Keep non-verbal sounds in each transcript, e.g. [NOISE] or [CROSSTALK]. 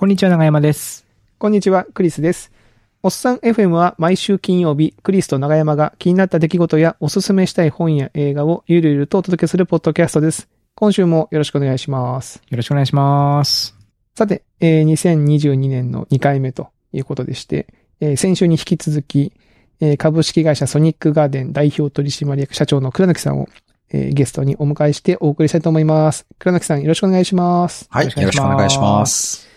こんにちは、長山です。こんにちは、クリスです。おっさん FM は毎週金曜日、クリスと長山が気になった出来事やおすすめしたい本や映画をゆるゆるとお届けするポッドキャストです。今週もよろしくお願いします。よろしくお願いします。さて、えー2022年の2回目ということでして、えー先週に引き続き、えー株式会社ソニックガーデン代表取締役社長の倉貫さんを、えーゲストにお迎えしてお送りしたいと思います。倉貫さんよろしくお願いします。はい、よよろしくお願いします。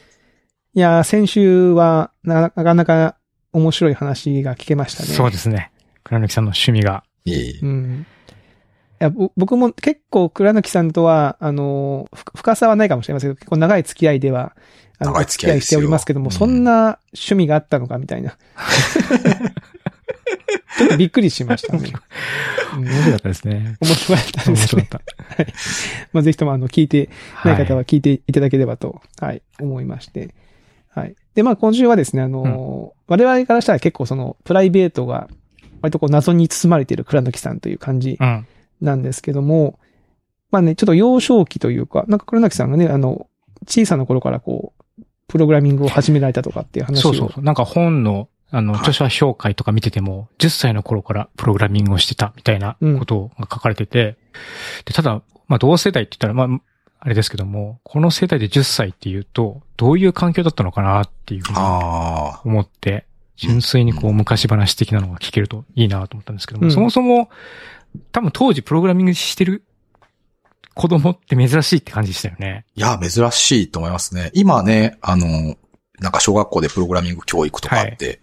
いやー、先週はななかなか面白い話が聞けましたね。そうですね。倉貫さんの趣味が。いえいえうん。いや、ぼ僕も結構、倉貫さんとは、あの、ふ深さはないかもしれませんけど、結構長い付き合いでは、あの、長いお付き合いしておりますけども、付き合いですよそんな趣味があったのか、みたいな。[LAUGHS] ちょっとびっくりしましたね。うん面白かったですね。面白かったですね。面白かった。まあ、ぜひとも、あの、聞いてない方はは聞いていただければと、はい、思いまして。はい。で、まあ、今週はですね、あの、我々からしたら結構その、プライベートが、割とこう、謎に包まれている倉貫さんという感じ。なんですけども、まあね、ちょっと幼少期というか、なんか黒崎さんがね、あの、小さな頃からこう、プログラミングを始められたとかっていう話を。そうそうそう。なんか本の、あの、はい著者評会とか見てても、10歳の頃からプログラミングをしてたみたいなことが書かれてて、で、ただ、まあ同世代って言ったら、まあ、あれですけども、この世代で10歳っていうと、どういう環境だったのかなっていうふうにあ思って、純粋にこう昔話的なのが聞けるといいなと思ったんですけども、うんそもそも、多分当時プログラミングしてる子供って珍しいって感じでしたよね。あ。いや、珍しいと思いますね。今ね、あの、なんか小学校でプログラミング教育とかって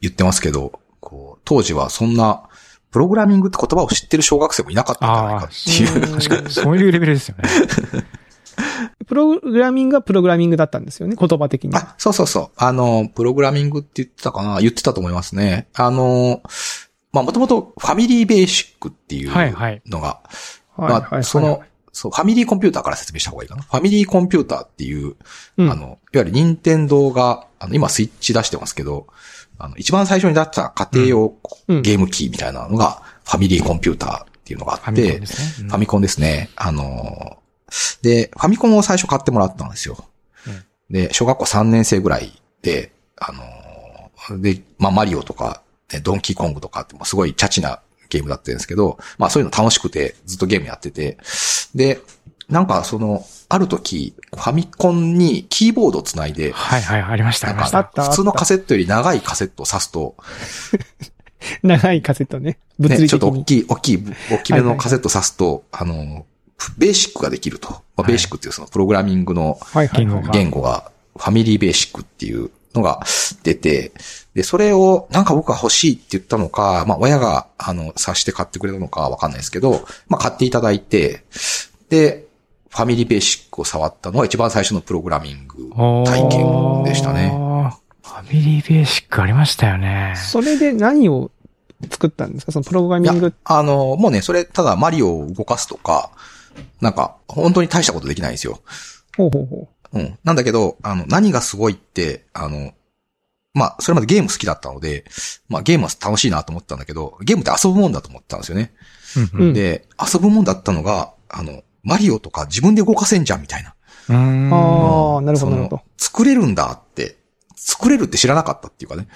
言ってますけど、こう、当時はそんな、プログラミングって言葉を知ってる小学生もいなかったんじゃないかっていう。うん確かに、そういうレベルですよね。[LAUGHS] プログラミングはプログラミングだったんですよね、言葉的に。あ、そうそうそう。あの、プログラミングって言ってたかな言ってたと思いますね。あの、まあ、もともとファミリーベーシックっていうはいはいのが、はいまあ、その、そう、ファミリーコンピューターから説明した方がいいかな。ファミリーコンピューターっていう、うんあの、いわゆる任天堂が、あの、今スイッチ出してますけど、あの、一番最初に出した家庭用うんゲーム機みたいなのが、ファミリーコンピューターっていうのがあって。ファミコンですね。あのー、で、ファミコンを最初買ってもらったんですよ。うんで、小学校3年生ぐらいで、あのーで、まあ、マリオとか、ねドンキーコングとかってもうすごいチャチなゲームだったんですけど、まあそういうの楽しくてずっとゲームやってて、で、なんかその、ある時、ファミコンにキーボードをつないで、はいはい、ありました、あなんりました。普通のカセットより長いカセットを挿すと、[LAUGHS] 長いカセットね。物ね、理的に。ちょっと大きい、大きい、大きめのカセット挿すと、あの、ベーシックができると。まあ、はいベーシックっていうそのプログラミングのはいはいはい言語。がファミリーベーシックっていうのが出て、で、それをなんか僕が欲しいって言ったのか、まあ親が、あの、察して買ってくれたのかわかんないですけど、まあ買っていただいて、で、ファミリーベーシックを触ったのが一番最初のプログラミング体験でしたね。ね。ファミリーベーシックありましたよね。それで何を作ったんですか？そのプログラミングいや。あの、もうね、それ、ただマリオを動かすとか、なんか、本当に大したことできないんですよ。ほうほうほうん。なんだけど、あの、何がすごいって、あの、まあ、それまでゲーム好きだったので、まあ、ゲームは楽しいなと思ったんだけど、ゲームって遊ぶもんだと思ったんですよね。うんうんで、遊ぶもんだったのが、あの、マリオとか自分で動かせんじゃんみたいな。ああ、なるほどなるほど。作れるんだって、作れるって知らなかったっていうかね。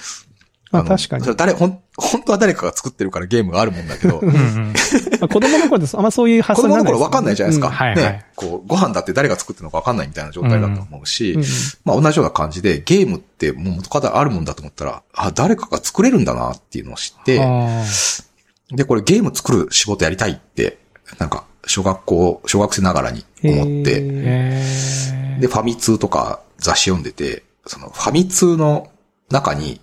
あ、の確かにそ。れ誰、ほん、[LAUGHS] 本当は誰かが作ってるからゲームがあるもんだけど、うんうん。まあ子供の頃です。あんまそういう発子想にないね供の頃わかんないじゃないですか。うんはいはいね。こう、ご飯だって誰が作ってるのかわかんないみたいな状態だと思うし、うんまあ同じような感じで、ゲームってもう元からあるもんだと思ったら、あ、誰かが作れるんだなっていうのを知って、あで、これゲーム作る仕事やりたいって、なんか、小学校、小学生ながらに思っへて、で、ファミ通とか雑誌読んでて、そのファミ通の中に、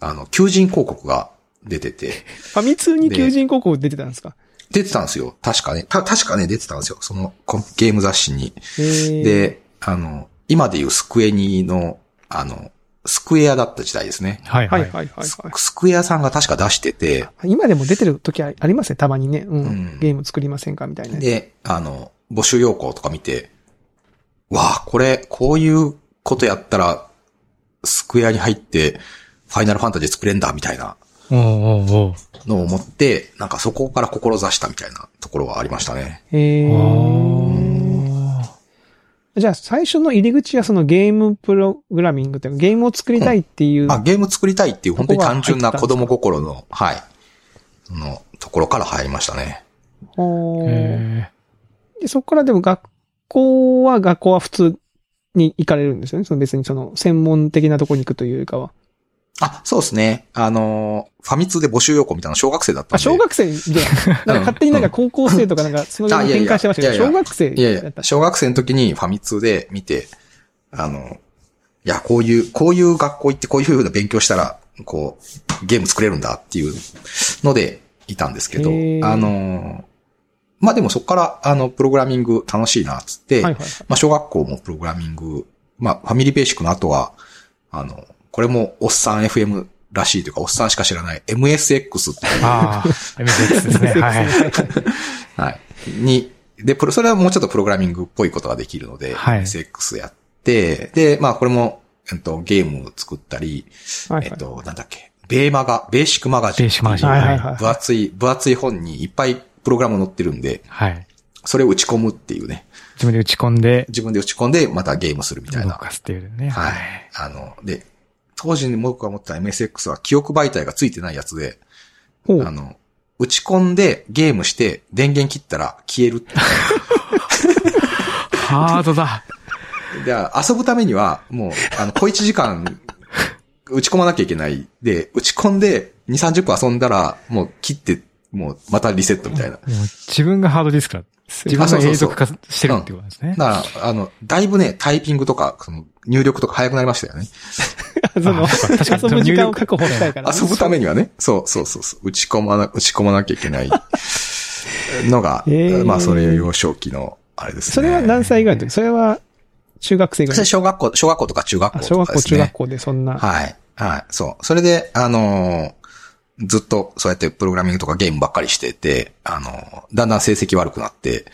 あの、求人広告が出てて、[LAUGHS] ファミ通に求人広告出てたんですか？出てたんですよ。確かね。た、確かね、出てたんですよ。そのゲーム雑誌に。で、あの、今でいうスクエニの、あの、スクエアだった時代ですね。はいはいい。ははいはいスクエアさんが確か出してて、今でも出てる時ありますね、たまにね。うん。うんゲーム作りませんかみたいなね。で、あの、募集要項とか見て、わあ、これ、こういうことやったら、スクエアに入って、ファイナルファンタジー作れんだ、みたいなおうおうおうのを思って、なんかそこから志したみたいなところはありましたね。へーあじゃあ最初の入り口はそのゲームプログラミングというか、ゲームを作りたいっていう。あ、ゲーム作りたいっていう本当に単純な子供心の、はい。その、ところから入りましたね。でそこからでも学校は、学校は普通に行かれるんですよね。その別にその専門的なところに行くというよりかは。あ、そうですね。あのー、ファミ通で募集要項みたいな小学生だったんあ、で。小学生で、[LAUGHS] なんか勝手になんか高校生とかなんか、その辺に変換してましたけど、小学生いやいや。小学生の時にファミ通で見て、あの、いや、こういう、こういう学校行ってこういう風な勉強したら、こう、ゲーム作れるんだっていうのでいたんですけどあの、まあ、でもそこから、あの、プログラミング楽しいな、っつって、はいはいはい。まあ、小学校もプログラミング、まあ、ファミリーベーシックの後は、あの、これもおっさん FM らしいというか、おっさんしか知らない MSX っていうああ、MSX [LAUGHS] ですね。はい。はい。に、で、プロ、それはもうちょっとプログラミングっぽいことができるので、はい SX やって、で、まあこれも、えっと、ゲームを作ったり、はいはい。えっと、なんだっけ、ベーマガ、ベーシックマガジン。ベーシックマガジンはいはいはい。分厚い、分厚い本にいっぱいプログラム載ってるんで、はい。それを打ち込むっていうね、自分で打ち込んで、自分で打ち込んでまたゲームするみたいな。動かすっていうね。はい。あの、で、当時に僕が思った MSX は記憶媒体がついてないやつで、あの、打ち込んでゲームして電源切ったら消える [LAUGHS] ハードだ。で、遊ぶためには、もう、あの、小1時間、打ち込まなきゃいけない。で、打ち込んで、2、30分遊んだら、もう切って、もう、またリセットみたいな。もう自分がハードディスクだ。自分が永続化してるってことですね。だから、あの、だいぶね、タイピングとか、その、入力とか早くなりましたよね。[LAUGHS] その、確かに遊ぶ時間を確保したいから。遊ぶためにはね。そうそうそうそう。打ち込まな、打ち込まなきゃいけない [LAUGHS] のが、まあ、それ幼少期の、あれですね。それは何歳ぐらいの時？それは中学生ぐらい小学校、小学校とか中学校あとかですね。小学校、中学校でそんな。はい。はい。そう。それで、あのーずっとそうやってプログラミングとかゲームばっかりしてて、あのーだんだん成績悪くなって、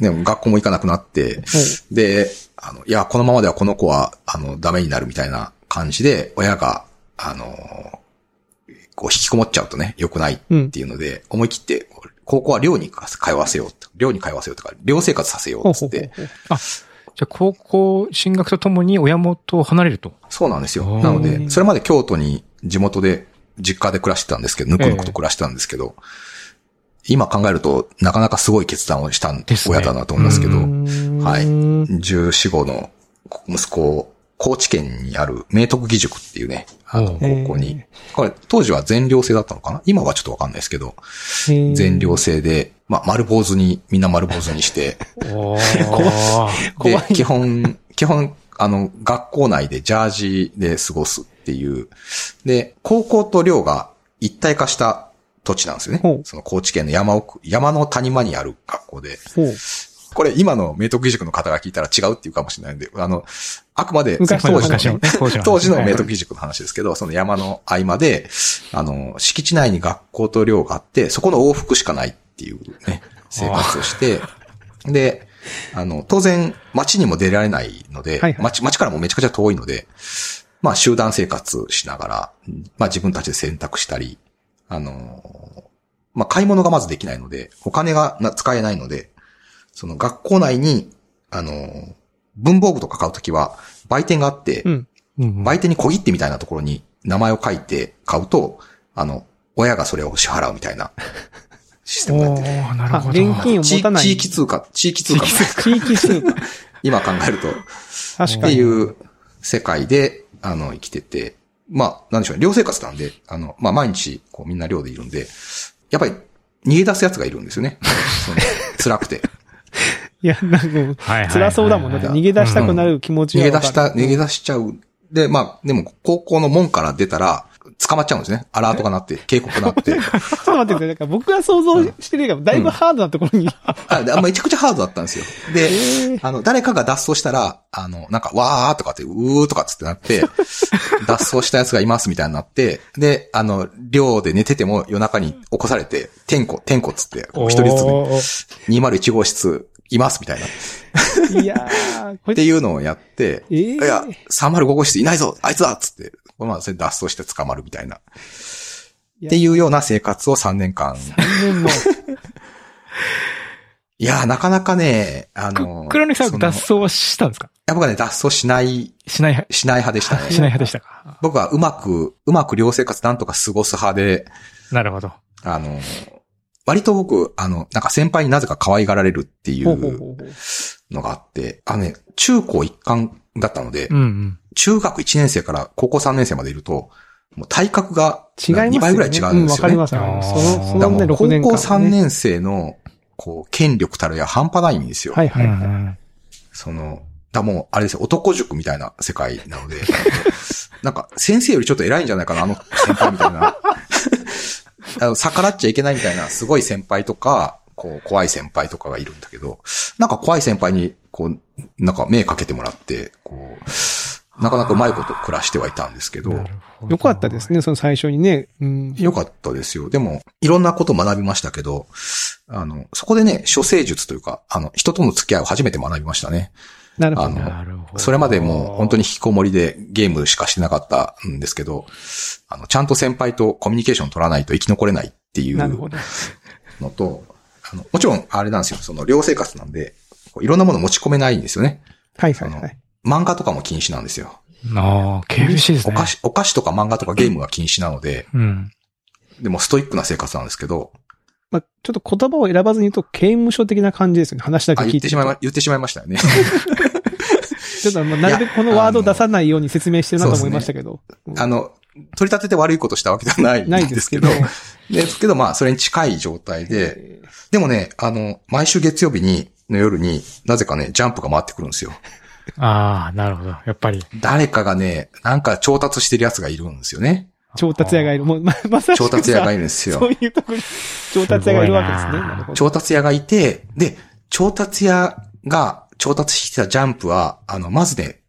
でも学校も行かなくなって、で、あの、いや、このままではこの子は、あの、ダメになるみたいな感じで、親が、あのーこう引きこもっちゃうとね、良くないっていうので、思い切って、高校は寮に通わせようと。寮に通わせようとか、寮生活させようっつって、ほうほうほう。じゃあ、高校進学とともに親元を離れると。そうなんですよ。なので、それまで京都に地元で、実家で暮らしてたんですけど、ぬくぬくと暮らしてたんですけど、今考えると、なかなかすごい決断をした親だなと思いますけど、うーん。はい。14、5の息子を、高知県にある明徳義塾っていうね、あの、お高校に、これ、当時は全寮制だったのかな？今はちょっとわかんないですけど、全寮制で、まあ、丸坊主に、みんな丸坊主にして、[LAUGHS] [LAUGHS] 怖いで、基本、基本、あの、学校内でジャージで過ごすっていう。で、高校と寮が一体化した土地なんですよね。その高知県の山奥、山の谷間にある学校で。これ今の明徳義塾の方が聞いたら違うっていうかもしれないんで、あの、あくまで昔当時のね [LAUGHS] 当時の明徳義塾の話ですけど、その山の合間で、あの、敷地内に学校と寮があって、そこの往復しかないっていうね、生活をして、で、あの、当然、街にも出られないので、はいはい。街、街からもめちゃくちゃ遠いので、まあ集団生活しながら、まあ自分たちで選択したり、あの、まあ買い物がまずできないので、お金がな使えないので、その学校内に、あの、文房具とか買うときは、売店があって、うん。うんうん。売店に小切手みたいなところに名前を書いて買うと、あの、親がそれを支払うみたいなシステムをやってて。なるあ、ほど。現金を地持たない。地域通貨、地域通貨、地域スーパー。[LAUGHS] 今考えると、っ確かに。ていう世界で、あの、生きてて、まあ、なんでしょうね、寮生活なんで、あの、まあ、毎日、こう、みんな寮でいるんで、やっぱり、逃げ出す奴がいるんですよね。[LAUGHS] 辛くて。いや、なんか辛そうだもん。だって逃げ出したくなる気持ち逃はわかるげ出した、逃げ出しちゃう。で、まあ、でも、高校の門から出たら、捕まっちゃうんですね。アラートが鳴って、警告が鳴って。ちょっと待ってください。なんか僕が想像してるよりだいぶハードなところに。あでめちゃくちゃハードだったんですよ。で、えーあの、誰かが脱走したら、あの、なんか、わーとかって、うーとかっつってなって、[LAUGHS] 脱走したやつがいますみたいになって、で、あの、寮で寝てても夜中に起こされて、天子、天子っつって、一人ずつね、おー201号室いますみたいな。っいやー、これ [LAUGHS] ていうのをやって、えーいや、305号室いないぞあいつだっつって、まあ、それ脱走して捕まるみたいな。っていうような生活を3年間。3年も。[LAUGHS] いやー、なかなかね、あのー、黒柳さん脱走はしたんですか？いや僕はね、脱走しない、しない、しない派でしたね。[LAUGHS] しない派でしたか？僕はうまく、うまく寮生活なんとか過ごす派で、なるほど。あのー、割と僕、あの、なんか先輩になぜか可愛がられるっていう。のがあって、あのね、中高一貫だったので、うんうん。中学1年生から高校3年生までいると、もう体格が違いますよね。2倍ぐらい違うんですよね。うん、わかりますわかります。その、そのね、だからもう6年間、高ね。校3年生の、こう、権力たるや半端ないんですよ。はいはいはい。うんうんその、だもう、あれですよ、男塾みたいな世界なので、[LAUGHS] なんか、先生よりちょっと偉いんじゃないかな、あの先輩みたいな。[LAUGHS] あの逆らっちゃいけないみたいな、すごい先輩とか、こう、怖い先輩とかがいるんだけど、なんか怖い先輩に、こう、なんか目かけてもらって、こう、なかなかうまいこと暮らしてはいたんですけど、どよかったですね、その最初にね。うん。よかったですよ。でも、いろんなことを学びましたけど、あの、そこでね、処世術というか、あの、人との付き合いを初めて学びましたね。なるほど。あのなるほど。それまでもう本当に引きこもりでゲームしかしてなかったんですけど、あの、ちゃんと先輩とコミュニケーション取らないと生き残れないっていうなるほど。のと、あの、もちろんあれなんですよ、その寮生活なんで、いろんなもの持ち込めないんですよね。はいはいはい。漫画とかも禁止なんですよ。ああ、厳しいですね。お菓子、お菓子とか漫画とかゲームが禁止なので、うん。でもストイックな生活なんですけど、まあ、ちょっと言葉を選ばずに言うと、刑務所的な感じですよね。話だけあ、聞いて。言ってしまいま、言ってしまいましたよね。[LAUGHS] ちょっと、まあ、なるべくこのワードを出さないように説明してるなと思いましたけど。うんあの、取り立てて悪いことしたわけではないんないでけど、ですすけど。ですけど、まあ、それに近い状態で、でもね、あの、毎週月曜日に、の夜になぜかね、ジャンプが回ってくるんですよ。ああ、なるほど。やっぱり。誰かがね、なんか調達してる奴がいるんですよね。調達屋がいる。もう、ま、まさしくさ調達屋がいるんですそうよ。いうところに、調達屋がいるわけですね。すごいななるほど。調達屋がいて、で、調達屋が調達してきたジャンプは、あの、まずね、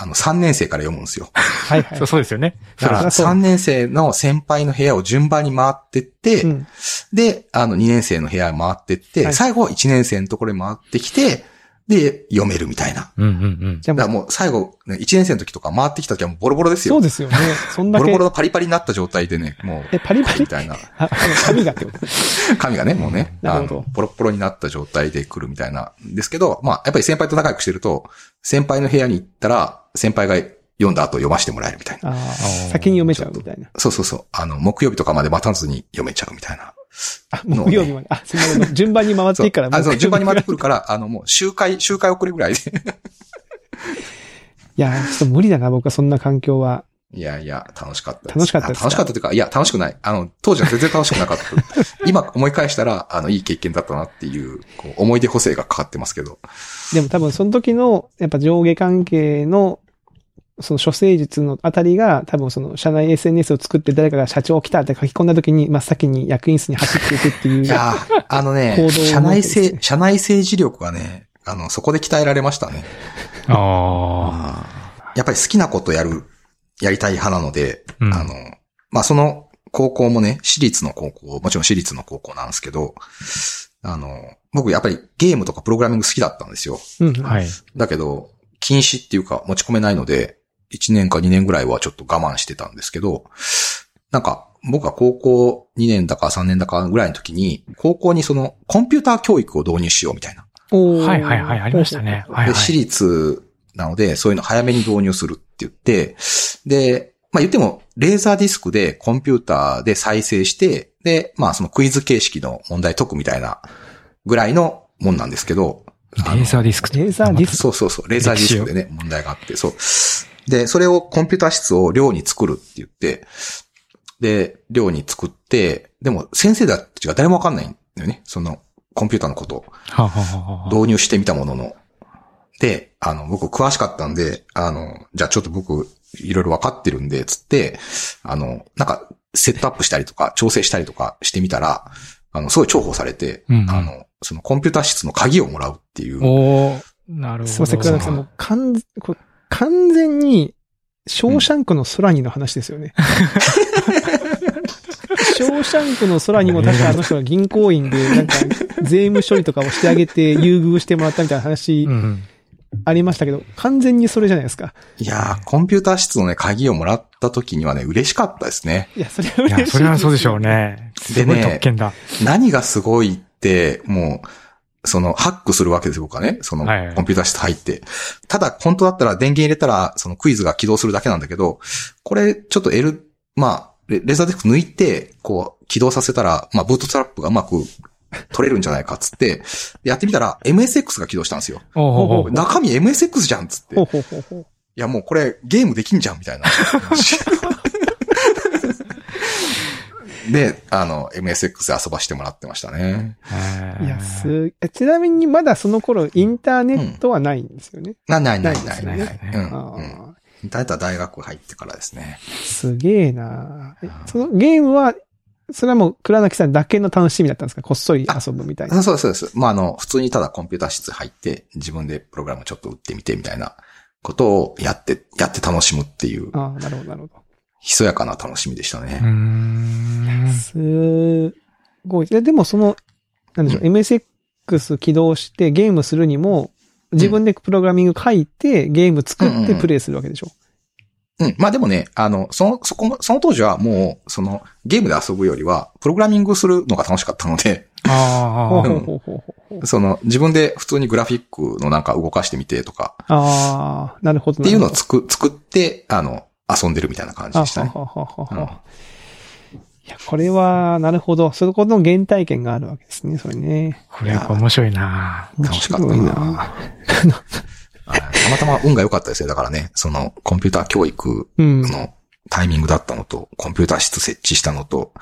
あの、3年生から読むんですよ。はいはい [LAUGHS] そう。そうですよね。だから、そう3年生の先輩の部屋を順番に回ってって、うん。で、あの、2年生の部屋に回ってって、はい最後は1年生のところに回ってきて、で、読めるみたいな。うんうんうん。じゃあもう、最後、ね、1年生の時とか回ってきた時はもうボロボロですよ。そうですよね。そんだけボロボロ、のパリパリになった状態でね、[LAUGHS] もう、え、パリパリ？みたいな。あ、紙がってこと？[LAUGHS] 髪がね、もうね、あ [LAUGHS] なるほどの、ポロッポロになった状態で来るみたいな。ですけど、まあ、やっぱり先輩と仲良くしてると、先輩の部屋に行ったら、先輩が読んだ後読ませてもらえるみたいな。ああ、先に読めちゃうみたいな。そうそうそう。あの、木曜日とかまで待たずに読めちゃうみたいな。あ、木曜日まで。あ、すみません。順番に回ってそいういから、あそう順番に回ってくる。るから、あの、もう、周回、周回遅れぐらいで。[LAUGHS] いや、ちょっと無理だな、僕はそんな環境は。いやいや、楽しかった。楽しかった楽しかったというか、いや、楽しくない。あの、当時は全然楽しくなかった。[LAUGHS] 今思い返したら、あの、いい経験だったなっていう、こう、思い出補正がかかってますけど。でも多分その時の、やっぱ上下関係の、その処世術のあたりが、多分その社内 SNS を作って誰かが社長来たって書き込んだ時に、真っ先に役員室に走っていくっていう。いやーあのね行動を持って、社内政、社内政治力がね、あの、そこで鍛えられましたね。あやっぱり好きなことやる、やりたい派なので、うんあの、まあ、その高校もね、私立の高校、もちろん私立の高校なんですけど、あの、僕やっぱりゲームとかプログラミング好きだったんですよ。うん。あ。はい。だけど、禁止っていうか持ち込めないので、1年か2年ぐらいはちょっと我慢してたんですけど、なんか、僕は高校2年だか3年だかぐらいの時に、高校にそのコンピューター教育を導入しようみたいな。おーはいはいはい、ありましたね。はいはい。で、私立なので、そういうの早めに導入するって言って、で、まあ言っても、レーザーディスクでコンピューターで再生して、で、まあそのクイズ形式の問題解くみたいなぐらいのもんなんですけど、レーザーディスクレーザーディスクそうそうそう、レーザーディスクでね、問題があって、そう。で、それをコンピューター室を寮に作るって言って、で、寮に作って、でも先生たちが誰もわかんないんだよね。その、コンピューターのことを導入してみたものの。で、あの、僕詳しかったんで、あの、じゃあちょっと僕、いろいろわかってるんで、つって、あの、なんか、セットアップしたりとか、調整したりとかしてみたら、あの、すごい重宝されて、うんうんあの、そのコンピューター室の鍵をもらうっていう。おーなるほど。すいません、倉木さん、もう完全、これ完全に、ショーシャンクの空にの話ですよね。[LAUGHS] ショーシャンクの空にも確かあの人が銀行員で、なんか、税務処理とかをしてあげて、優遇してもらったみたいな話。ありましたけど、完全にそれじゃないですか。いやー、コンピューター室のね、鍵をもらった時にはね、嬉しかったですね。いや、それは嬉しい。いや、それはそうでしょう。ね。すごい特権だ。何がすごいって、もう、その、ハックするわけですよ、僕はね。その、コンピューター室入って。ただ、本当だったら電源入れたら、そのクイズが起動するだけなんだけど、これ、ちょっと L、まあ、レレーザーディスク抜いて、こう、起動させたら、まあ、ブートトラップがうまく取れるんじゃないかっつって、やってみたら、MSX が起動したんですよ。中身 MSX じゃんっつって。い。や、もうこれ、ゲームできんじゃんみたいな。[LAUGHS] で、あの、MSX で遊ばしてもらってましたね。いや、す、えちなみにまだその頃インターネットはないんですよね。な、ないないなないない。インターネットは大学入ってからですね。あ、すげえな。えそのゲームは、それはもう倉貫さんだけの楽しみだったんですか？こっそり遊ぶみたいな。あそうです、そうです。まあ、あの、普通にただコンピューター室入って、自分でプログラムちょっと打ってみてみたいなことをやって、やって楽しむっていう、ああ、なるほど、なるほひそやかな楽しみでしたうーね。すごい。ででもその、なんでしょう、MSX 起動してゲームするにも、自分でプログラミング書いて、ゲーム作ってプレイするわけでしょ。うん。まあでもね、あの、その、そこも、その当時はもう、その、ゲームで遊ぶよりは、プログラミングするのが楽しかったので、ああほうほうほうほう。その、自分で普通にグラフィックのなんか動かしてみてとか、ああ、なるほど。っていうのをつく、作って、あの、遊んでるみたいな感じでしたね。あはははははいや、これは、なるほど。そこの原体験があるわけですね、それね。これやっぱ面白いな楽しかったなたまたま運が良かったですね。だからね、その、コンピューター教育うん。のタイミングだったのと、コンピューター室設置したのと、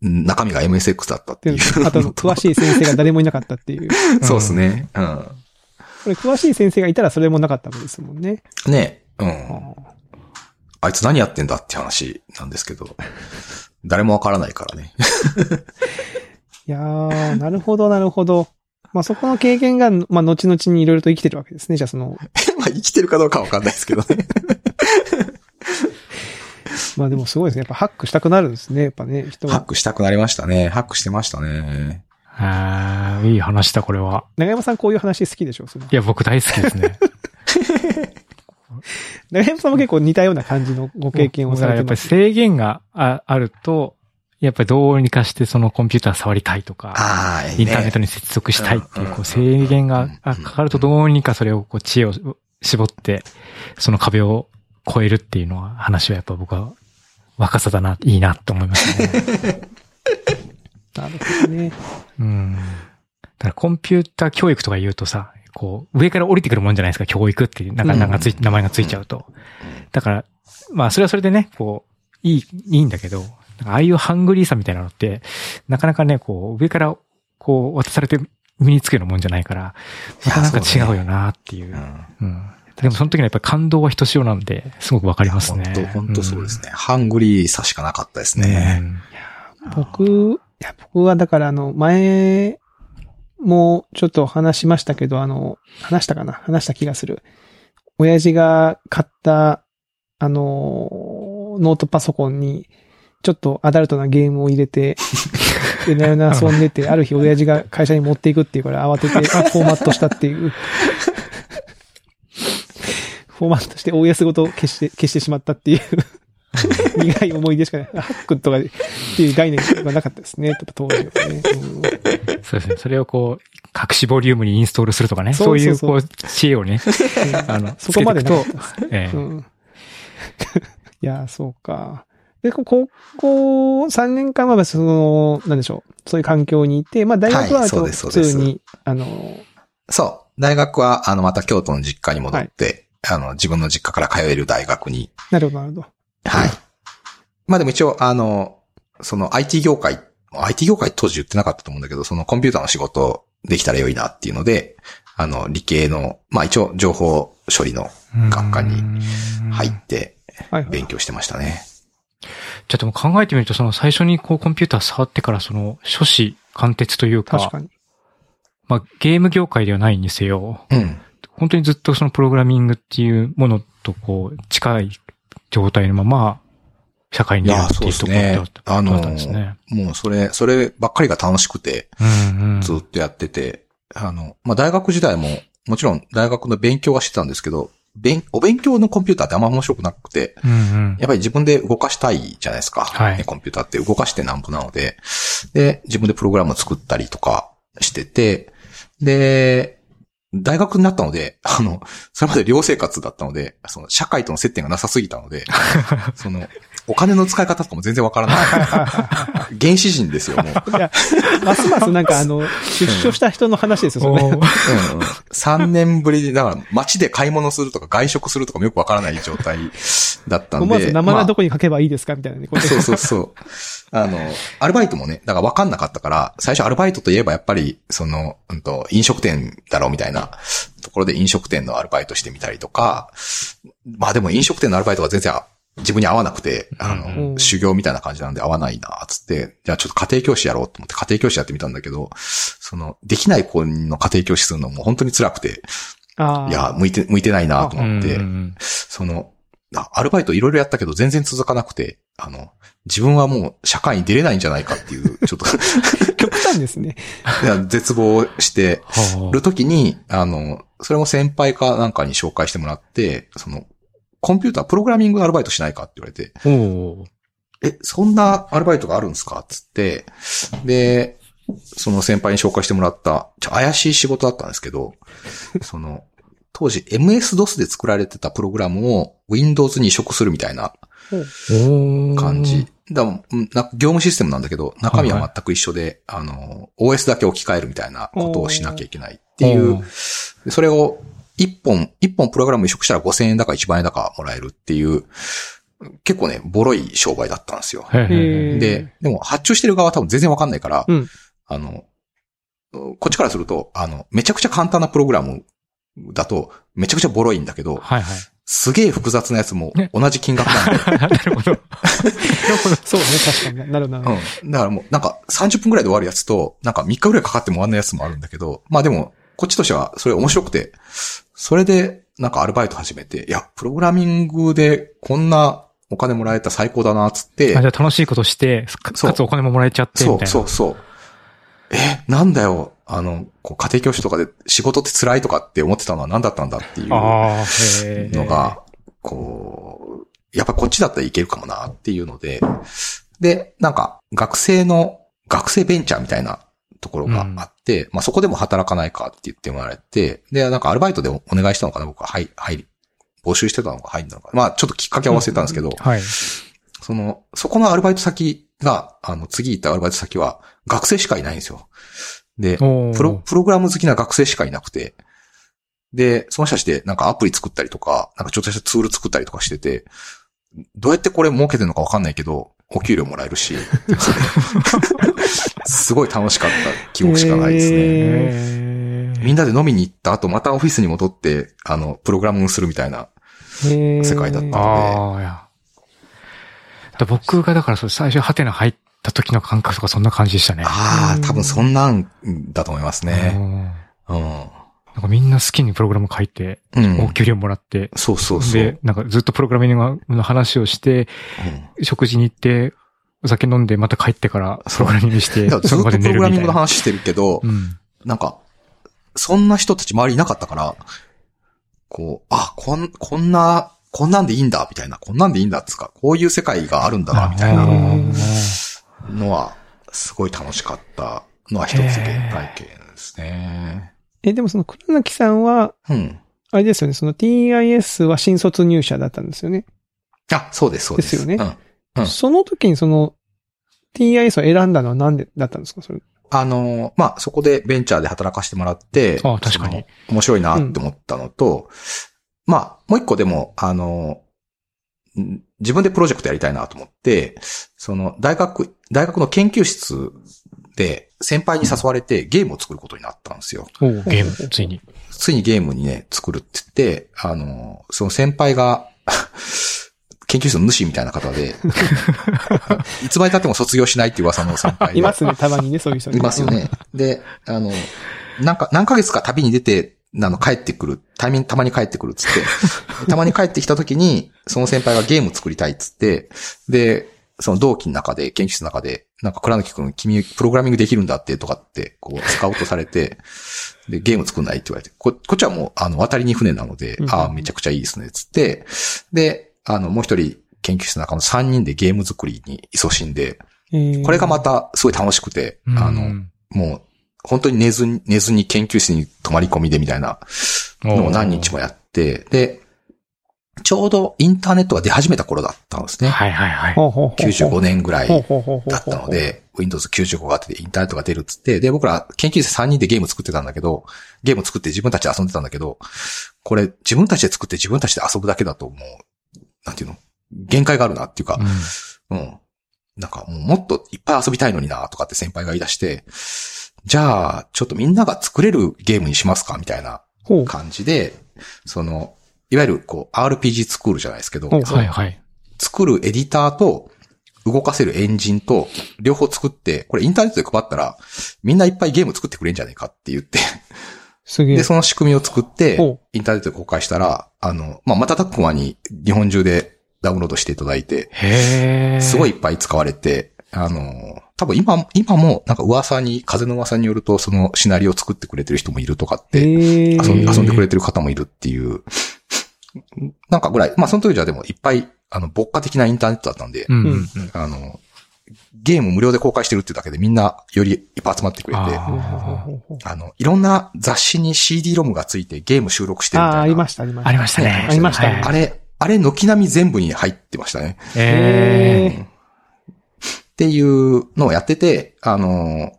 中身が MSX だったってでいう。あと、詳しい先生が誰もいなかったっていう。[LAUGHS] そうですね。うん。これ、詳しい先生がいたらそれもなかったわけですもんね。ねうん。ああいつ何やってんだって話なんですけど、誰もわからないからね。[LAUGHS] いやー、なるほど、なるほど。まあ、そこの経験が、まあ、後々にいろいろと生きてるわけですね。じゃあ、その、[LAUGHS] まあ生きてるかどうかわかんないですけどね。[LAUGHS] まあでもすごいですね。やっぱハックしたくなるんですね。やっぱね、人は。ハックしたくなりましたね。ハックしてましたね。あーいい話だ、これは。長山さんこういう話好きでしょ？いや、僕大好きですね。長山さんも結構似たような感じのご経験をされやっぱりてます。制限がああると、やっぱりどうにかしてそのコンピューター触りたいとか。インターネットに接続したいっていう、うんこう制限があかかるとどうにかそれをこう知恵を絞って、その壁を越えるっていうのは話はやっぱ僕は若さだな、いいなと思いますね。[LAUGHS] なるほどね。うん。だからコンピューター教育とか言うとさ、こう、上から降りてくるもんじゃないですか、教育っていう、なんか、うんなんかつい、名前がついちゃうと。だから、まあ、それはそれでね、こう、いい、いいんだけど、ああいうハングリーさみたいなのって、なかなかね、こう、上から、こう、渡されて身につけるもんじゃないから、いやなかなか違うよなっていう。うんうん。でもその時のやっぱり感動はひとしおなんで、すごくわかりますね。本当本当そうですね。ハングリーさしかなかったですうん。ね。うん僕、いや、僕はだからあの、前、もちょっと話しましたけど、あの、話したかな？話した気がする。親父が買った、あの、ノートパソコンに、ちょっとアダルトなゲームを入れて、[LAUGHS] で、なよな遊んでて、ある日親父が会社に持っていくっていうから慌ててフォーマットしたっていう。[LAUGHS] フォーマットして OS ごと消して、消してしまったっていう。[LAUGHS] 苦い思い出しかない。ハックとかっていう概念がなかったですね。当時はね。うんそうですね。それをこう、隠しボリュームにインストールするとかね。そそうういう、そうそうこう、知恵をね、あの、[LAUGHS] そこまでと、ええうん。[LAUGHS] いや、そうか。で、こ高校3年間は、その、なんでしょう。そういう環境にいて、まあ大学は普通に、あの、そう。大学は、あの、また京都の実家に戻って、あの、自分の実家から通える大学に。なるほど、なるほど。はい。まあでも一応、あの、その IT 業界、IT 業界当時言ってなかったと思うんだけど、そのコンピューターの仕事できたら良いなっていうので、あの、理系の、まあ一応情報処理の学科に入って。勉強してましたね。ちょっともう考えてみると、その最初にこうコンピューター触ってからその初子貫徹というか、確かに。まあゲーム業界ではないにせよ、うん。本当にずっとそのプログラミングっていうものとこう近い状態のまま社会に出るっていうところだったんですね。もうそれ、そればっかりが楽しくて、うんうん。ずっとやってて、あの、まあ、大学時代も、もちろん大学の勉強はしてたんですけど、勉、お勉強のコンピューターってあんま面白くなくて、うんうん。やっぱり自分で動かしたいじゃないですか。はいねコンピューターって動かしてなんぼなので、で、自分でプログラムを作ったりとかしてて、で、大学になったので、あの、それまで寮生活だったので、その、社会との接点がなさすぎたので、[LAUGHS] その、お金の使い方とかも全然わからない。[LAUGHS] 原始人ですよ、もう。ますますなんかあの、出所した人の話ですよ、それ。おーうんうん、3年ぶりで、だから街で買い物するとか外食するとかもよくわからない状態だったんで。思わず名前まあはどこに書けばいいですかみたいなね。そうそうそう。あの、アルバイトもね、だから分かんなかったから、最初アルバイトといえばやっぱり、その、うんと、飲食店だろうみたいなところで飲食店のアルバイトしてみたりとか、まあでも飲食店のアルバイトが全然自分に合わなくて、あの、うん修行みたいな感じなんで合わないな、つって、じゃあちょっと家庭教師やろうと思って家庭教師やってみたんだけど、その、できない子の家庭教師するのも本当に辛くて、ああ。いや、向いて、向いてないなと思って、うんその、あアルバイトいろいろやったけど全然続かなくて、あの、自分はもう社会に出れないんじゃないかっていう、[LAUGHS] ちょっと。極端ですね。いや絶望してはる時に、あの、それも先輩かなんかに紹介してもらって、その、コンピューター、プログラミングのアルバイトしないかって言われて、え、そんなアルバイトがあるんですか？つって、で、その先輩に紹介してもらった、ちょ怪しい仕事だったんですけど、その、当時 MS-DOS で作られてたプログラムを Windows に移植するみたいな感じ。だ業務システムなんだけど、中身は全く一緒で、あの、OS だけ置き換えるみたいなことをしなきゃいけないっていう。それを一本、一本プログラム移植したら5000円だか1万円だかもらえるっていう、結構ね、ボロい商売だったんですよ。で、でも発注してる側は多分全然わかんないから、うんあの、こっちからすると、あの、めちゃくちゃ簡単なプログラムだと、めちゃくちゃボロいんだけど、はいはい。すげえ複雑なやつもね同じ金額なんで、[LAUGHS] なるほど。そうね、確かに。なるなる。うん。だからもう、なんか30分くらいで終わるやつと、なんか3日くらいかかっても終わんないやつもあるんだけど、まあでも、こっちとしてはそれ面白くて、それで、なんかアルバイト始めて、いや、プログラミングでこんなお金もらえたら最高だな、つって。あ、じゃあ楽しいことして、かそう。かつお金ももらえちゃって、みそうたいな。そうそう。え、なんだよ、あの、こう家庭教師とかで仕事って辛いとかって思ってたのは何だったんだっていうのが、こう、やっぱこっちだったらいけるかもなっていうので、で、なんか学生の、学生ベンチャーみたいなところがあって、まあそこでも働かないかって言ってもらえて、で、なんかアルバイトでお願いしたのかな僕は。入、入り、募集してたのか入んだのか。なまあちょっときっかけは忘れたんですけど、はい。その、そこのアルバイト先が、あの、次行ったアルバイト先は、学生しかいないんですよ。で、プロ、プログラム好きな学生しかいなくて、で、その人たちでなんかアプリ作ったりとか、なんかちょっとしたツール作ったりとかしてて、どうやってこれ儲けてるのかわかんないけど、お給料もらえるし、[LAUGHS] すごい楽しかった記憶しかないですね。へーみんなで飲みに行った後、またオフィスに戻って、あの、プログラムするみたいな。世界だったああ、いや。だ僕がだからそう最初ハテナ入った時の感覚とかそんな感じでしたね。ああ、多分そんなんだと思いますうね。んうん。なんかみんな好きにプログラム書いて、うん。お給料もらって、そうそうそう。で、なんかずっとプログラミングの話をして、うん食事に行って、お酒飲んでまた帰ってからプログラミングして、だからずっとその場で寝プログラミングるみたいな。の話してるけど、うん。なんか、そんな人たち周りいなかったから、こう、あ、こん、こんな、こんなんでいいんだ、みたいな、こんなんでいいんだっつうか、こういう世界があるんだな、みたいなうんのは、すごい楽しかったのは一つ原体験ですね。え、でもその黒崎さんは、うん。あれですよね、その TIS は新卒入社だったんですよね。あ、そうです、そうです。ですよねうん。うんその時にその TIS を選んだのはなんでだったんですかそれ？あの、まあ、そこでベンチャーで働かせてもらって、あ確かに面白いなって思ったのと、まあ、もう一個でも、あの、ん自分でプロジェクトやりたいなと思って、その、大学、大学の研究室で先輩に誘われてゲームを作ることになったんですよ。おうゲーム、ついに。ついにゲームにね、作るって言って、あの、その先輩が、[LAUGHS] 研究室の主みたいな方で、[LAUGHS] いつまで経っても卒業しないっていう噂の先輩でいますね、たまにね、そういう人ねいますよ。ね。で、あの、なんか、何ヶ月か旅に出て、あの、帰ってくる、タイミング、たまに帰ってくるっつって、[LAUGHS] たまに帰ってきた時に、その先輩がゲーム作りたいっつって、で、その同期の中で、研究室の中で、なんか、倉貫くん、君、プログラミングできるんだって、とかって、こう、スカウトされて、[LAUGHS] で、ゲーム作んないって言われて、こ、こっちはもう、あの、渡りに船なので、うんああ、めちゃくちゃいいですね、つって、で、あの、もう一人、研究室の中の3人でゲーム作りに勤しんで、えー。これがまた、すごい楽しくて、あの、うん。もう、本当に寝ずに、寝ずに研究室に泊まり込みでみたいなのを何日もやって、で、ちょうどインターネットが出始めた頃だったんですね。はいはいはい。ほうほうほうほう95年ぐらいだったので、Windows 95があってインターネットが出るっつって、で、僕ら研究室3人でゲーム作ってたんだけど、ゲーム作って自分たちで遊んでたんだけど、これ自分たちで作って自分たちで遊ぶだけだともう、なんていうの？限界があるなっていうか、うん。なんかもうもっといっぱい遊びたいのになとかって先輩が言い出して、じゃあ、ちょっとみんなが作れるゲームにしますかみたいな。感じで、その、いわゆるこう RPG 作るじゃないですけど、はいはい。作るエディターと動かせるエンジンと両方作って、これインターネットで配ったら、みんないっぱいゲーム作ってくれんじゃねえかって言って、すげえで、。その仕組みを作ってインターネットで公開したら、あの、まあ、またたくまに日本中でダウンロードしていただいて。すごいいっぱい使われて、あの、多分今、今もなんか噂に、風の噂によると、そのシナリオを作ってくれてる人もいるとかって、遊んでくれてる方もいるっていう、なんかぐらい、まあその時じゃでもいっぱい、あの、牧歌的なインターネットだったんで、うんうんうん。あの、ゲーム無料で公開してるっていうだけでみんなよりいっぱい集まってくれて、あの、いろんな雑誌に CD ロムがついてゲーム収録してるみああ、たいな。ありました、ありました。ありましたね。ありましたねはいあれ、あれ、軒並み全部に入ってましたね。えへっていうのをやってて、あの、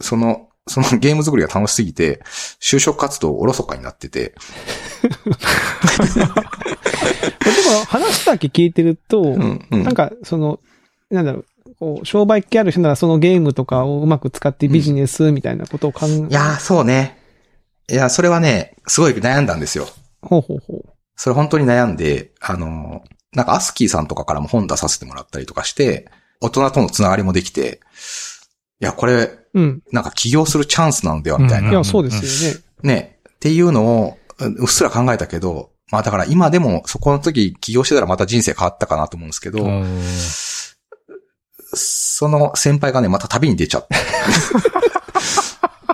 その、そのゲーム作りが楽しすぎて、就職活動おろそかになってて、[LAUGHS] でも話だけ聞いてると、うん、うん。なんか、その、なんだろう、こう、商売系ある人ならそのゲームとかをうまく使ってビジネスみたいなことを考え、いやー、そうね。いや、それはね、すごい悩んだんですよ。ほうほうほう。それ本当に悩んで、あの、なんかアスキーさんとかからも本出させてもらったりとかして、大人とのつながりもできて、いや、これ、うん。なんか起業するチャンスなのではみたいな。いや、そうですよね。ね。っていうのを、うっすら考えたけど、まあだから今でもそこの時起業してたらまた人生変わったかなと思うんですけど、その先輩がね、また旅に出ちゃっ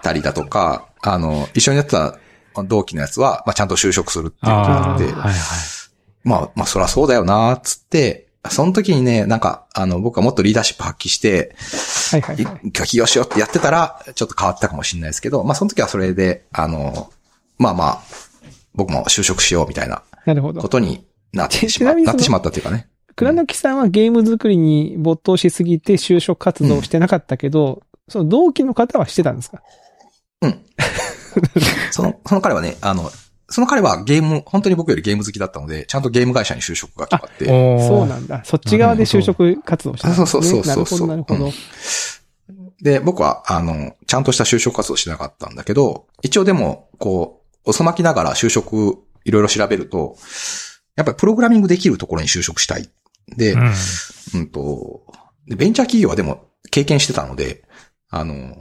たりだとか、あの、一緒にやってた同期のやつは、まあちゃんと就職するっていうことになって、はいはい。まあ、まあ、そらそうだよな、つって、その時にね、なんか、あの、僕はもっとリーダーシップ発揮して、はいはいはい。い起業しようってやってたら、ちょっと変わったかもしれないですけど、まあ、その時はそれで、あの、まあまあ、僕も就職しようみたいななるほどこ。とになってしまなってしまったっていうかね。倉貫さんはゲーム作りに没頭しすぎて就職活動をしてなかったけど、その同期の方はしてたんですか？うん。その、その彼はね、あの、その彼はゲーム、本当に僕よりゲーム好きだったので、ちゃんとゲーム会社に就職が決まって、そうなんだ。そっち側で就職活動してたんですね。そうそうそうそうなるほど、なるほど。で、僕は、あの、ちゃんとした就職活動してなかったんだけど、一応でも、こう、遅まきながら就職、いろいろ調べると、やっぱりプログラミングできるところに就職したい。で、うんうんと、でベンチャー企業はでも経験してたので、あの、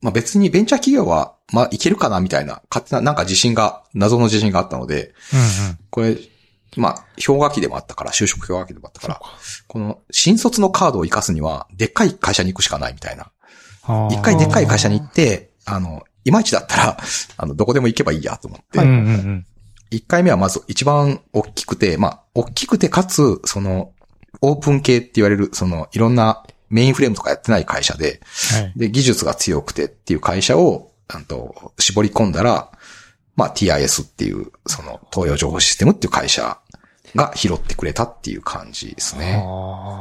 まあ、別にベンチャー企業は、まあ、いけるかなみたいな、勝手な、なんか自信が、謎の自信があったので、これ、まあ、氷河期でもあったから、就職氷河期でもあったから、この、新卒のカードを活かすには、でっかい会社に行くしかないみたいな。うん。一回でっかい会社に行って、あの、いまいちだったら、[LAUGHS] あの、どこでも行けばいいやと思って、うんうんうん。一回目はまず一番大きくて、まあ、大きくてかつ、その、オープン系って言われる、その、いろんなメインフレームとかやってない会社で、はい。で、技術が強くてっていう会社を、あと、絞り込んだら、まあ、TIS っていう、その、東洋情報システムっていう会社が拾ってくれたっていう感じですね。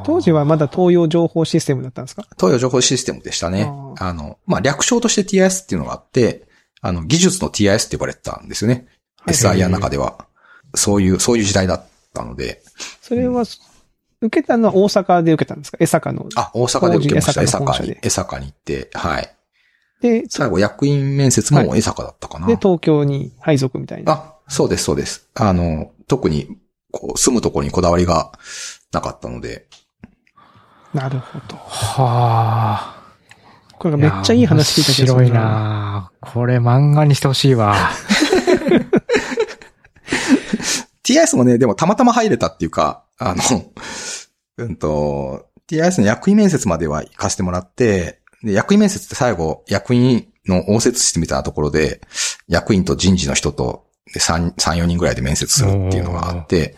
当時はまだ東洋情報システムだったんですか？東洋情報システムでしたねあ。あの、まあ、略称として TIS っていうのがあって、あの、技術の TIS って呼ばれてたんですよね。はい SIR の中では。そういう、そういう時代だったので、それは、受けたのは大阪で受けたんですか？江坂の。あ、大阪で受けました。江坂に、江坂に行って、はい。で、最後、役員面接も江坂だったかな。で、東京に配属みたいな。あ、そうです、そうです。あの、特に、こう、住むところにこだわりがなかったので、なるほど。はあ。これがめっちゃいい話聞いたけど。面白いなこれ漫画にしてほしいわ。[LAUGHS] TIS もね、でもたまたま入れたっていうか、あの、[LAUGHS] うんと、TIS の役員面接までは行かせてもらって、で、役員面接って最後、役員の応接室みたいなところで、役員と人事の人と、で、3、3、4人ぐらいで面接するっていうのがあって、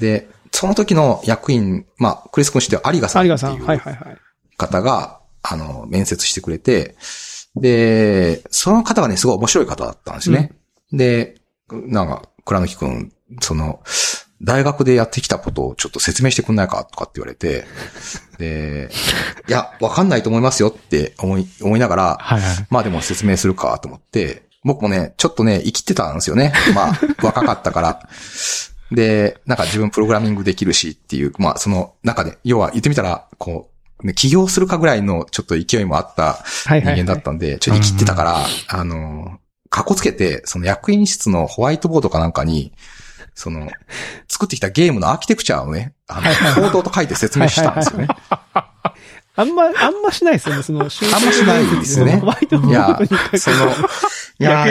で、その時の役員、まあ、クリス君して有賀さんってい有賀さん。はいうはいはい。方が、あの、面接してくれて、で、その方がね、すごい面白い方だったんですね。で、なんか、倉貫くん、その、大学でやってきたことをちょっと説明してくんないかとかって言われて、で、いや、わかんないと思いますよって思い、思いながら、はいはい。まあでも説明するかと思って、僕もね、ちょっとね、生きてたんですよね。まあ、[LAUGHS] 若かったから。で、なんか自分プログラミングできるしっていう、まあその中で、要は言ってみたら、こう、ね、起業するかぐらいのちょっと勢いもあったはいはい、人間だったんで、ちょっと生きてたから、あの、かっこつけて、その役員室のホワイトボードかなんかに、その、作ってきたゲームのアーキテクチャをね、あの、行動と書いて説明したんですよね。あんま、あんましないですよね、その、あんましないですよね。ホワイトボいやードに書く、その、いや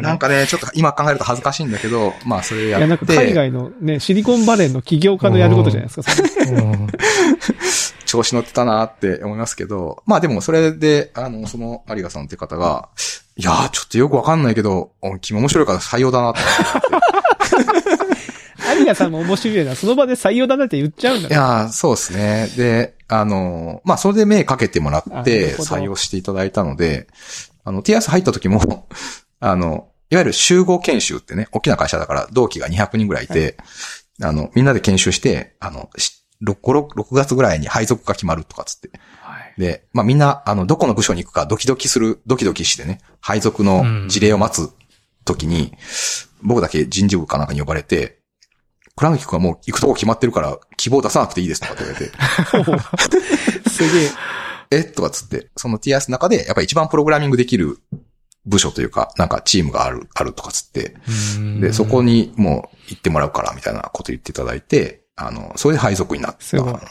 なんかね、ちょっと今考えると恥ずかしいんだけど、まあそれいや、やって、なんか海外のね、シリコンバレーの起業家のやることじゃないですか、調子乗ってたなって思いますけど、まあでもそれで、あの、その有賀さんって方が、いやーちょっとよくわかんないけど、お君面白いから採用だなって。[LAUGHS] 有賀さんも面白いな、その場で採用だなって言っちゃうんだね。いやーそうですね。で、あの、まあそれで目かけてもらって採用していただいたので、あの、TS 入った時も、[LAUGHS] あの、いわゆる集合研修ってね、大きな会社だから同期が200人ぐらいいて、あの、みんなで研修して、あの、し 6, 6, 6月ぐらいに配属が決まるとかつって。はい。で、まあみんな、あの、どこの部署に行くかドキドキする、ドキドキしてね、配属の事例を待つ時に、僕だけ人事部かなんかに呼ばれて、倉貫君はもう行くとこ決まってるから、希望出さなくていいですとかって言われて、す [LAUGHS] げえ。えとかつって、その TS の中で、やっぱり一番プログラミングできる部署というか、なんかチームがある、あるとかつって、で、そこにもう行ってもらうから、みたいなこと言っていただいて、あの、それで配属になったん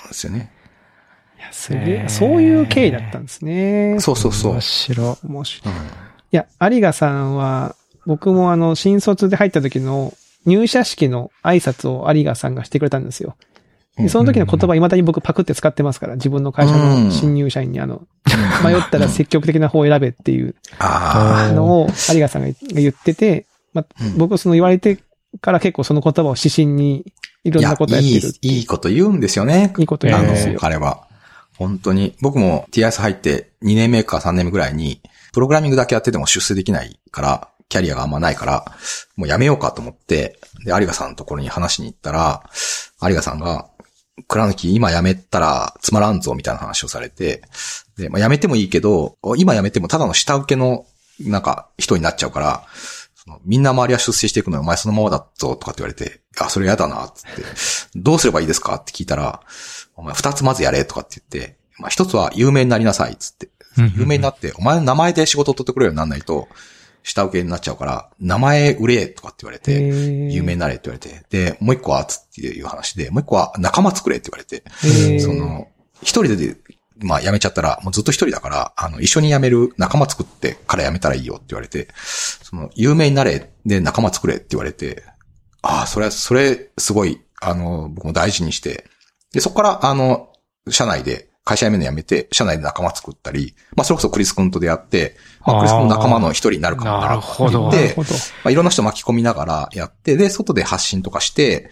ですよね。いや、すげえ。そういう経緯だったんですね。そうそうそう。面白面白い。うんいや、有賀さんは、僕もあの、新卒で入った時の入社式の挨拶を有賀さんがしてくれたんですよ。でその時の言葉未だに僕パクって使ってますから、自分の会社の新入社員にあの、迷ったら積極的な方を選べっていうあのを有賀さんが言ってて、まあうん、僕その言われてから結構その言葉を指針にいあ。ろんなことやってるいやいい、いいこと言うんですよね。いいこと言うんですよ。彼は。本当に。僕も TIS 入って2年目か3年目ぐらいに、プログラミングだけやってても出世できないから、キャリアがあんまないから、もうやめようかと思って、で、有賀さんのところに話しに行ったら、有賀さんが、倉貫今辞めたらつまらんぞみたいな話をされて、で、まあ、辞めてもいいけど、今辞めてもただの下請けの、なんか、人になっちゃうから、みんな周りは出世していくのにお前そのままだぞとかって言われて、あ、それ嫌だな、つって、どうすればいいですか？って聞いたら、お前二つまずやれとかって言って、まあ一つは有名になりなさい、つって。有名になって、お前の名前で仕事を取ってくれるようにならないと、下請けになっちゃうから、名前売れとかって言われて、有有名になれって言われて、で、もう一個は、つっていう話で、もう一個は仲間作れって言われて、その、一人で、まあ辞めちゃったら、もうずっと一人だから、あの、一緒に辞める仲間作ってから辞めたらいいよって言われて、その、有名になれ、で仲間作れって言われて、ああ、それは、それ、すごい、あの、僕も大事にして、で、そこから、あの、社内で、会社辞めるの辞めて、社内で仲間作ったり、まあ、それこそクリス君と出会って、まあ、クリス君の仲間の一人になるかもなるほどでなるほど。まあ、いろんな人巻き込みながらやって、で、外で発信とかして、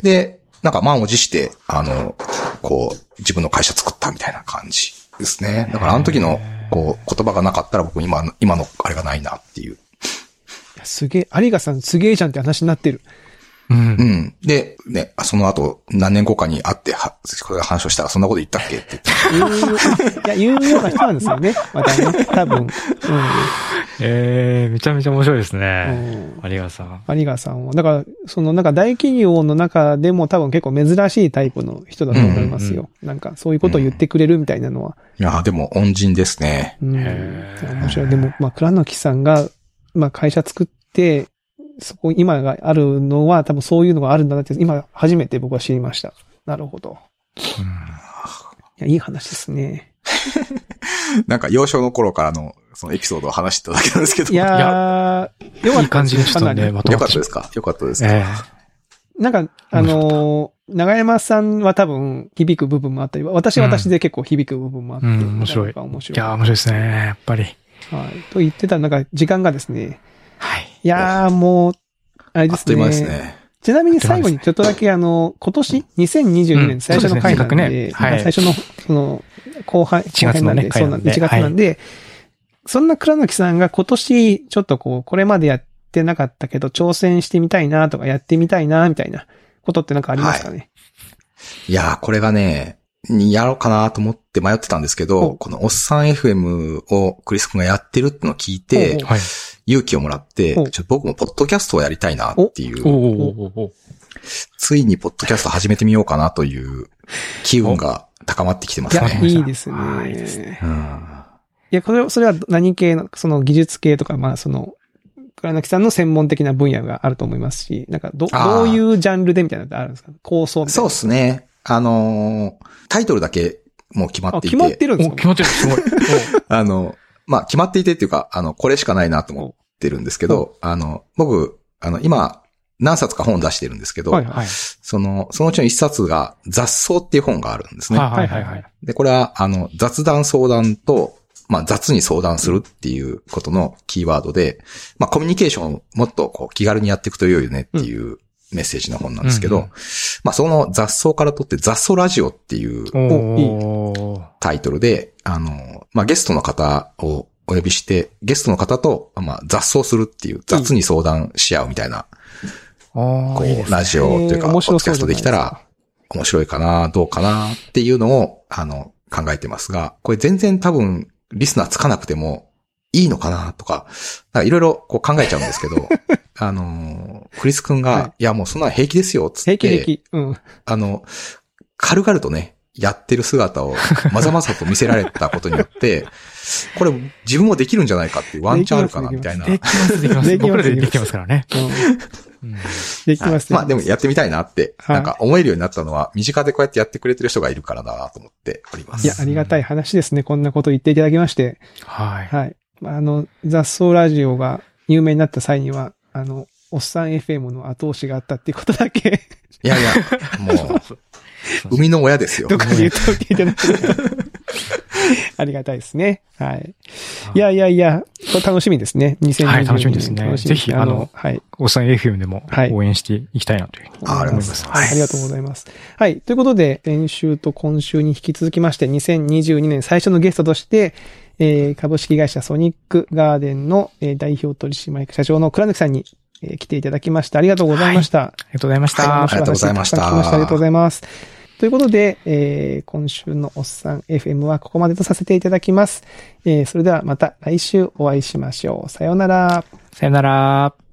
で、なんか満を持して、あの、こう、自分の会社作ったみたいな感じですね。だからあの時の、こう、言葉がなかったら僕今の、今のあれがないなっていう。すげえ、有賀さんすげえじゃんって話になってる。うんう。ん。で、ね、あその後、何年後かに会って、は、これ話をしたら、そんなこと言ったっけ？って言って。言う [LAUGHS] いや、言うような人なんですよね。またね、多分。ええめちゃめちゃ面白いですうね。ん。有賀さん。有賀さんは。だから、そのなんか大企業の中でも多分結構珍しいタイプの人だと思いますよ。なんかそういうことを言ってくれるみたいなのは。いや、でも、恩人ですね。うん。面白い。でも、まあ、倉貫さんが、まあ、会社作って、そこ、今があるのは多分そういうのがあるんだなって、今初めて僕は知りました。なるほど。うんいや、いい話ですね。なんか、幼少の頃からの、そのエピソードを話してただけなんですけど。いやー、よかいい感じったですかなりにちょっとね、まとよかまったですか？よかったですか、えなんか、あのー長山さんは多分響く部分もあったり、私は私で結構響く部分もあって、うん面白い面白い。えいやー、面白いですね。やっぱり。はい。と言ってた、なんか時間がですね、はい。いやーもう、あれですね。あっという間ですね。ちなみに最後にちょっとだけあの、今年、2022年最初の回なんで、うんですねはい。最初の、その、後半、1月のね後編なんで、そうなんで、1回なんで月なんで、そんな倉貫さんが今年、ちょっとこう、これまでやってなかったけど、挑戦してみたいなとか、やってみたいなみたいなことってなんかありますかね、い。やー、これがね、やろうかなと思って迷ってたんですけおど、このおっさん FM をクリス君がやってるってのを聞いてお、はい。勇気をもらって、おちょっと僕もポッドキャストをやりたいなっていおう、ついにポッドキャスト始めてみようかなという機運が高まってきてますね。[LAUGHS] いいですね。はいいいですねうんいや、これ、それは何系の、その技術系とか、まあ、その、倉貫さんの専門的な分野があると思いますし、なんか、ど、どういうジャンルでみたいなのってあるんですか？構想みたいな。そうですね。あのータイトルだけもう決まあ、っていて。決まってるんですお、か決まってる。すごい。[LAUGHS] あの、まあ、決まっていてっていうか、あの、これしかないなと思ってるんですけど、あの、僕、あの、今、何冊か本を出してるんですけど、はいおはい。その、そのうちの一冊が雑草っていう本があるんですね。はいはいはい。で、これは、あの、雑談相談と、まあ、雑に相談するっていうことのキーワードで、まあ、コミュニケーションをもっとこう気軽にやっていくと良いよねっていうメッセージの本なんですけど、うんうんまあ、その雑草からとって雑草ラジオっていうタイトルで、あの、まあ、ゲストの方をお呼びして、ゲストの方と、まあ、雑草するっていう、雑に相談し合うみたいな、こう、いいねラジオというか、ポッドキャストできたら、面白いかな、どうかなっていうのを、あの、考えてますが、これ全然多分、リスナーつかなくても、いいのかなとか、なんかいろいろこう考えちゃうんですけど、[LAUGHS] あの、クリス君が、、はいやもうそんなの平気ですよ、つって。平気平気。うん。あの、軽々とね、やってる姿をまざまざと見せられたことによって、[LAUGHS] これ自分もできるんじゃないかっていうワンチャンあるかな、みたいな。できます、できます。できます僕らでできてますからね。できますね。まあでもやってみたいなって、はいなんか思えるようになったのは、身近でこうやってやってくれてる人がいるからだなと思っております。いや、ありがたい話ですね。こんなこと言っていただきまして。はい。はい。まああの、雑草ラジオが有名になった際には、あの、おっさん FM の後押しがあったっていうことだけ、いやいや、もう、[LAUGHS] [LAUGHS] 生みの親ですよ。ど。こかで言っておいてい。[LAUGHS] ありがたいですね。はい。い。やいやいや、これ楽しみですね。2022年。はい楽しみですね。ぜひあのはい。おっさん FM でもはい。応援していきたいなというふうに思います。はい、ありがとうございます。はい。ということで、先週と今週に引き続きまして、2022年最初のゲストとして、えー株式会社ソニックガーデンの、えー代表取締役社長の倉貫さんに、えー来ていただきました。ありがとうございました。ありがとうございました。はい。ありがとうございました。ありがとうございます。ということで、えー今週のおっさん FM はここまでとさせていただきます。えーそれではまた来週お会いしましょう。さようなら。さようなら。